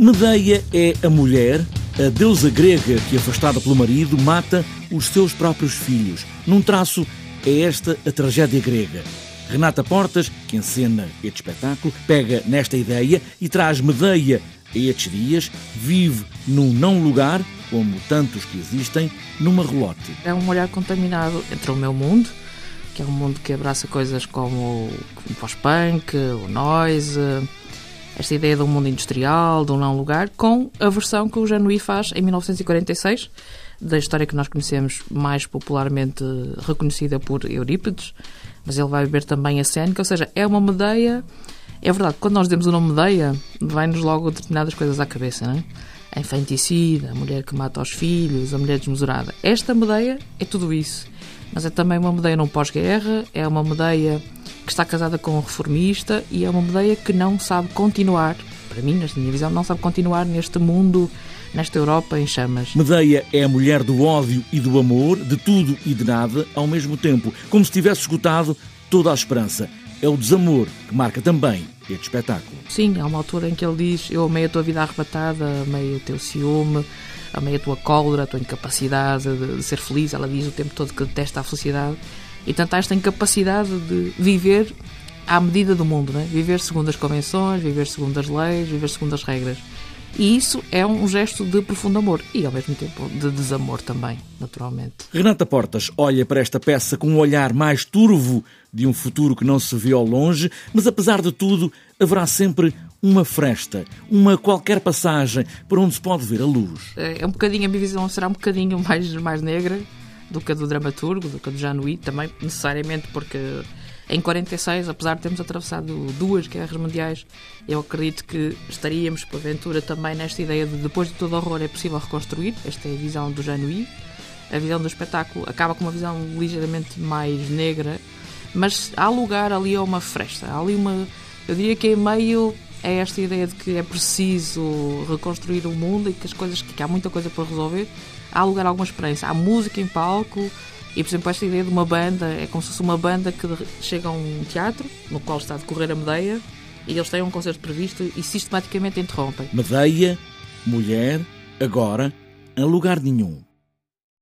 Medeia é a mulher, a deusa grega que, afastada pelo marido, mata os seus próprios filhos. Num traço, é esta a tragédia grega. Renata Portas, que encena este espetáculo, pega nesta ideia e traz Medeia a estes dias, vive num não lugar, como tantos que existem, numa relote. É um olhar contaminado entre o meu mundo, que é um mundo que abraça coisas como o pós-punk, o noise, esta ideia de um mundo industrial, de um não lugar, com a versão que o Januí faz em 1946, da história que nós conhecemos mais popularmente reconhecida por Eurípides, mas ele vai beber também a Cénica, ou seja, é uma Medeia. É verdade, quando nós demos o nome Medeia, vai-nos logo determinadas coisas à cabeça, não é? A infanticida, a mulher que mata os filhos, a mulher desmesurada. Esta Medeia é tudo isso. Mas é também uma Medeia não pós-guerra, é uma Medeia que está casada com um reformista e é uma Medeia que não sabe continuar, para mim, nesta minha visão, não sabe continuar neste mundo, nesta Europa em chamas. Medeia é a mulher do ódio e do amor, de tudo e de nada, ao mesmo tempo, como se tivesse esgotado toda a esperança. É o desamor que marca também este espetáculo. Sim, há uma altura em que ele diz: Eu amei a tua vida arrebatada, amei o teu ciúme, amei a tua cólera, a tua incapacidade de ser feliz. Ela diz o tempo todo que detesta a felicidade. E tanto há esta incapacidade de viver à medida do mundo, né? viver segundo as convenções, viver segundo as leis, viver segundo as regras. E isso é um gesto de profundo amor e, ao mesmo tempo, de desamor também, naturalmente. Renata Portas olha para esta peça com um olhar mais turvo de um futuro que não se vê ao longe, mas apesar de tudo, haverá sempre uma fresta, uma qualquer passagem por onde se pode ver a luz. É um bocadinho, a minha visão será um bocadinho mais, mais negra, do que a do dramaturgo, do que a do Januí, também necessariamente porque em 46, apesar de termos atravessado duas guerras mundiais, eu acredito que estaríamos, porventura, também nesta ideia de depois de todo horror é possível reconstruir. Esta é a visão do Januí. A visão do espetáculo acaba com uma visão ligeiramente mais negra, mas há lugar ali a uma fresta. Há ali uma. Eu diria que em meio é esta ideia de que é preciso reconstruir o mundo e que as coisas que há muita coisa para resolver. Há lugar a alguma esperança. Há música em palco e por exemplo esta ideia de uma banda é como se fosse uma banda que chega a um teatro no qual está a decorrer a Medeia e eles têm um concerto previsto e sistematicamente interrompem. Medeia, mulher, agora em lugar nenhum